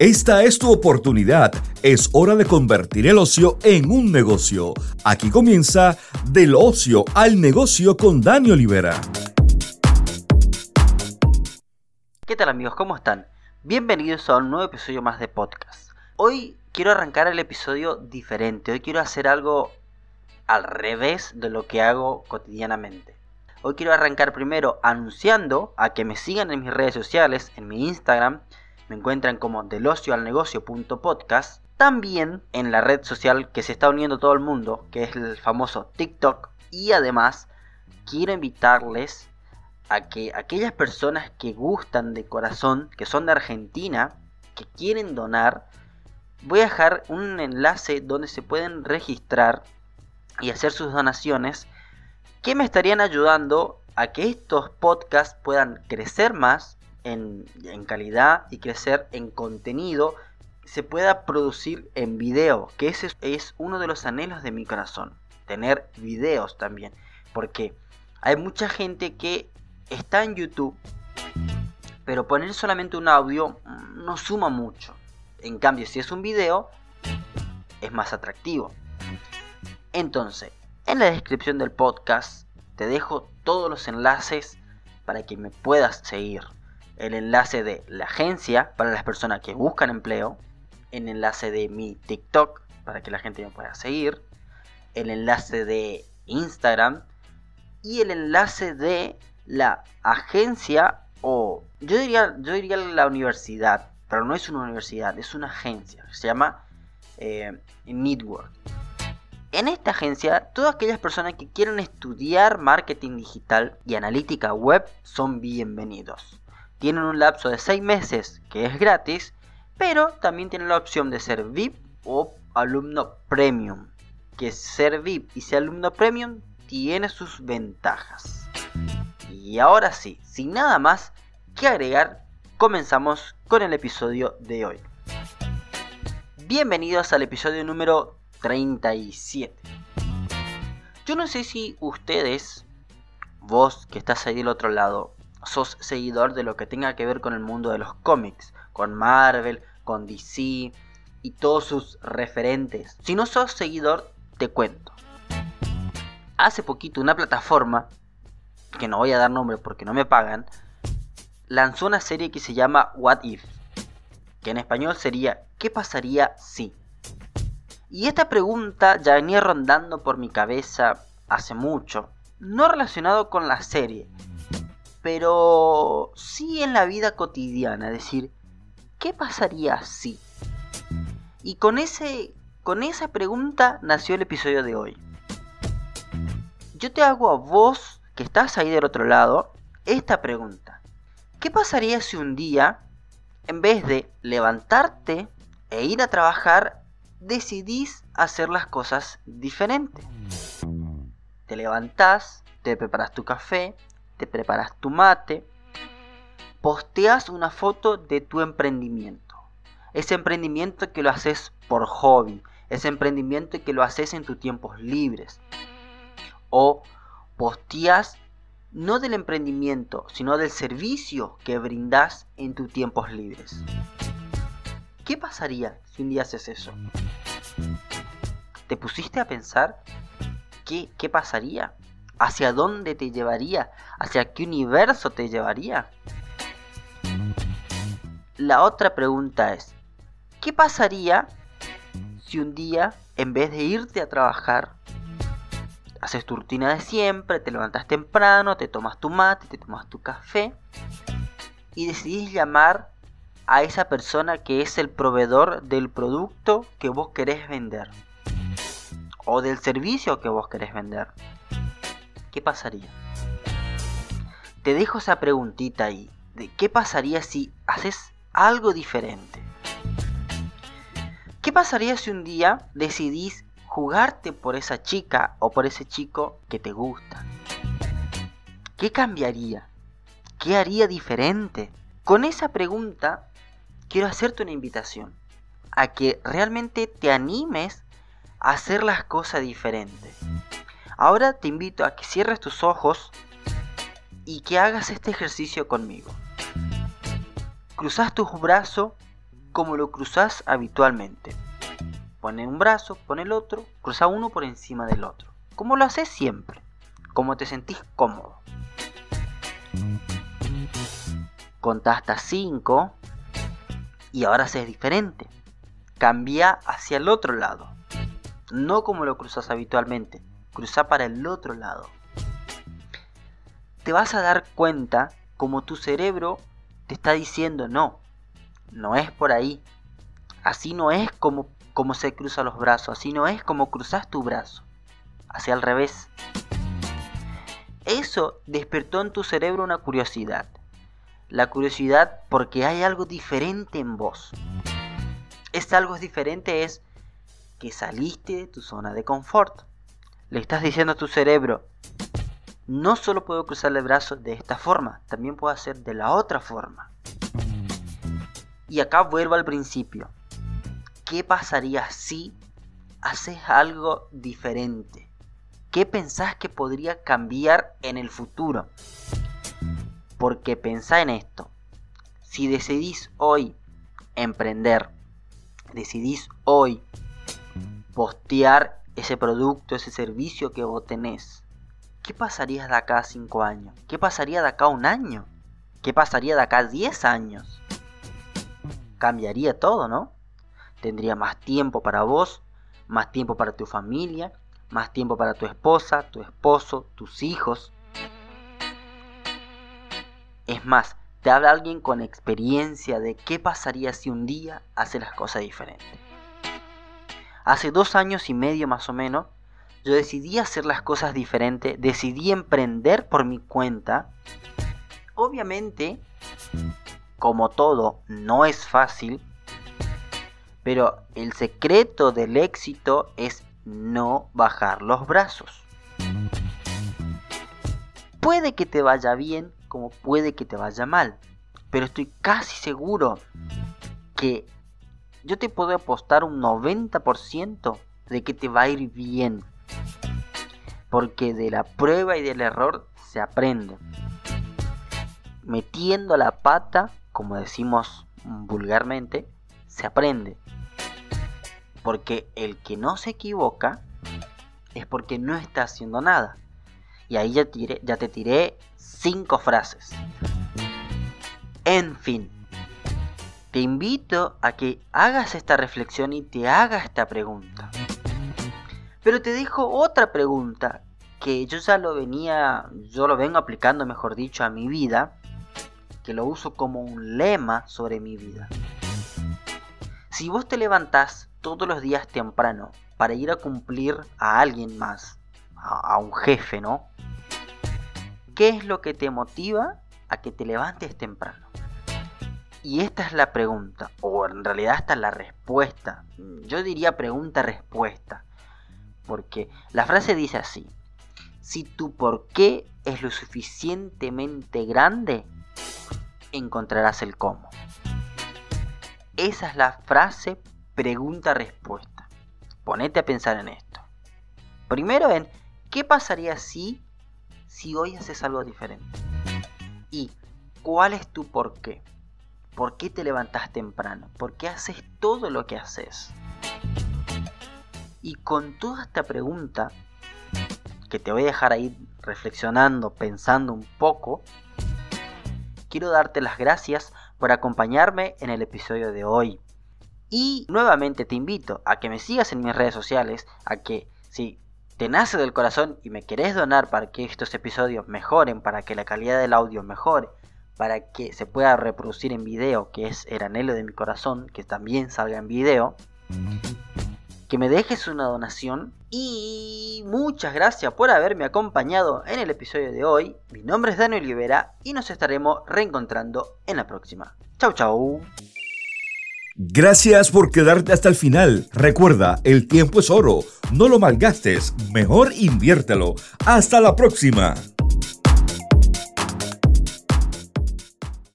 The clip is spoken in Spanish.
Esta es tu oportunidad. Es hora de convertir el ocio en un negocio. Aquí comienza Del ocio al negocio con Dani Olivera. ¿Qué tal amigos? ¿Cómo están? Bienvenidos a un nuevo episodio más de podcast. Hoy quiero arrancar el episodio diferente. Hoy quiero hacer algo al revés de lo que hago cotidianamente. Hoy quiero arrancar primero anunciando a que me sigan en mis redes sociales, en mi Instagram, me encuentran como delocioalnegocio.podcast. También en la red social que se está uniendo todo el mundo, que es el famoso TikTok. Y además quiero invitarles a que aquellas personas que gustan de corazón, que son de Argentina, que quieren donar, voy a dejar un enlace donde se pueden registrar y hacer sus donaciones que me estarían ayudando a que estos podcasts puedan crecer más en, calidad y crecer en contenido se pueda producir en video, que ese es uno de los anhelos de mi corazón, tener videos también, porque hay mucha gente que está en YouTube, pero poner solamente un audio no suma mucho. En cambio, si es un video, es más atractivo. Entonces, en la descripción del podcast te dejo todos los enlaces para que me puedas seguir el enlace de la agencia para las personas que buscan empleo, el enlace de mi TikTok para que la gente me pueda seguir, el enlace de Instagram y el enlace de la agencia o yo diría yo diría la universidad, pero no es una universidad, es una agencia, se llama eh, Network. En esta agencia, todas aquellas personas que quieran estudiar marketing digital y analítica web son bienvenidos tienen un lapso de 6 meses que es gratis, pero también tienen la opción de ser VIP o alumno premium. Que ser VIP y ser alumno premium tiene sus ventajas. Y ahora sí, sin nada más que agregar, comenzamos con el episodio de hoy. Bienvenidos al episodio número 37. Yo no sé si ustedes, vos que estás ahí del otro lado, sos seguidor de lo que tenga que ver con el mundo de los cómics, con Marvel, con DC y todos sus referentes. Si no sos seguidor, te cuento. Hace poquito una plataforma, que no voy a dar nombre porque no me pagan, lanzó una serie que se llama What If, que en español sería ¿qué pasaría si? Y esta pregunta ya venía rondando por mi cabeza hace mucho, no relacionado con la serie, pero sí en la vida cotidiana, es decir, ¿qué pasaría si? Y con, ese, con esa pregunta nació el episodio de hoy. Yo te hago a vos, que estás ahí del otro lado, esta pregunta. ¿Qué pasaría si un día, en vez de levantarte e ir a trabajar, decidís hacer las cosas diferente? Te levantás, te preparas tu café, te preparas tu mate, posteas una foto de tu emprendimiento. Ese emprendimiento que lo haces por hobby, ese emprendimiento que lo haces en tus tiempos libres. O posteas no del emprendimiento, sino del servicio que brindas en tus tiempos libres. ¿Qué pasaría si un día haces eso? ¿Te pusiste a pensar qué, qué pasaría? ¿Hacia dónde te llevaría? ¿Hacia qué universo te llevaría? La otra pregunta es, ¿qué pasaría si un día, en vez de irte a trabajar, haces tu rutina de siempre, te levantas temprano, te tomas tu mate, te tomas tu café y decidís llamar a esa persona que es el proveedor del producto que vos querés vender o del servicio que vos querés vender? ¿Qué pasaría? Te dejo esa preguntita ahí, de qué pasaría si haces algo diferente. ¿Qué pasaría si un día decidís jugarte por esa chica o por ese chico que te gusta? ¿Qué cambiaría? ¿Qué haría diferente? Con esa pregunta quiero hacerte una invitación a que realmente te animes a hacer las cosas diferentes. Ahora te invito a que cierres tus ojos y que hagas este ejercicio conmigo. Cruzas tus brazos como lo cruzas habitualmente. Pone un brazo, pone el otro, cruza uno por encima del otro. Como lo haces siempre, como te sentís cómodo. Contá hasta 5 y ahora haces diferente. Cambia hacia el otro lado. No como lo cruzas habitualmente, cruza para el otro lado. Te vas a dar cuenta como tu cerebro te está diciendo no, no es por ahí. Así no es como, como se cruzan los brazos, así no es como cruzas tu brazo. Hacia al revés. Eso despertó en tu cerebro una curiosidad. La curiosidad porque hay algo diferente en vos. Este algo diferente es que saliste de tu zona de confort. Le estás diciendo a tu cerebro, no solo puedo cruzar el brazo de esta forma, también puedo hacer de la otra forma. Y acá vuelvo al principio. ¿Qué pasaría si haces algo diferente? ¿Qué pensás que podría cambiar en el futuro? Porque pensá en esto. Si decidís hoy emprender, decidís hoy postear ese producto, ese servicio que vos tenés, ¿qué pasaría de acá a 5 años? ¿Qué pasaría de acá un año? ¿Qué pasaría de acá a 10 años? cambiaría todo, ¿no? Tendría más tiempo para vos, más tiempo para tu familia, más tiempo para tu esposa, tu esposo, tus hijos. Es más, te habla alguien con experiencia de qué pasaría si un día hace las cosas diferentes. Hace dos años y medio más o menos, yo decidí hacer las cosas diferentes, decidí emprender por mi cuenta. Obviamente, como todo, no es fácil, pero el secreto del éxito es no bajar los brazos. Puede que te vaya bien como puede que te vaya mal, pero estoy casi seguro que yo te puedo apostar un 90% de que te va a ir bien. Porque de la prueba y del error se aprende. Metiendo la pata como decimos vulgarmente, se aprende. Porque el que no se equivoca es porque no está haciendo nada. Y ahí ya, te tiré cinco frases. En fin, te invito a que hagas esta reflexión y te hagas esta pregunta. Pero te dejo otra pregunta que yo ya lo venía, yo lo vengo aplicando, mejor dicho, a mi vida que lo uso como un lema sobre mi vida. Si vos te levantás todos los días temprano para ir a cumplir a alguien más, a, un jefe, ¿no? ¿Qué es lo que te motiva a que te levantes temprano? Y esta es la pregunta, o en realidad esta es la respuesta. Yo diría pregunta-respuesta. Porque la frase dice así, si tu por qué es lo suficientemente grande, encontrarás el cómo. Esa es la frase pregunta-respuesta. Ponete a pensar en esto. Primero en qué pasaría si si hoy haces algo diferente. Y cuál es tu por qué. ¿Por qué te levantas temprano? ¿Por qué haces todo lo que haces? Y con toda esta pregunta, que te voy a dejar ahí reflexionando, pensando un poco, quiero darte las gracias por acompañarme en el episodio de hoy. Y nuevamente te invito a que me sigas en mis redes sociales, a que si te nace del corazón y me querés donar para que estos episodios mejoren, para que la calidad del audio mejore, para que se pueda reproducir en video, que es el anhelo de mi corazón, que también salga en video, que me dejes una donación y muchas gracias por haberme acompañado en el episodio de hoy. Mi nombre es Daniel Olivera y nos estaremos reencontrando en la próxima. Chau chau. Gracias por quedarte hasta el final. Recuerda, el tiempo es oro. No lo malgastes, mejor inviértelo. Hasta la próxima.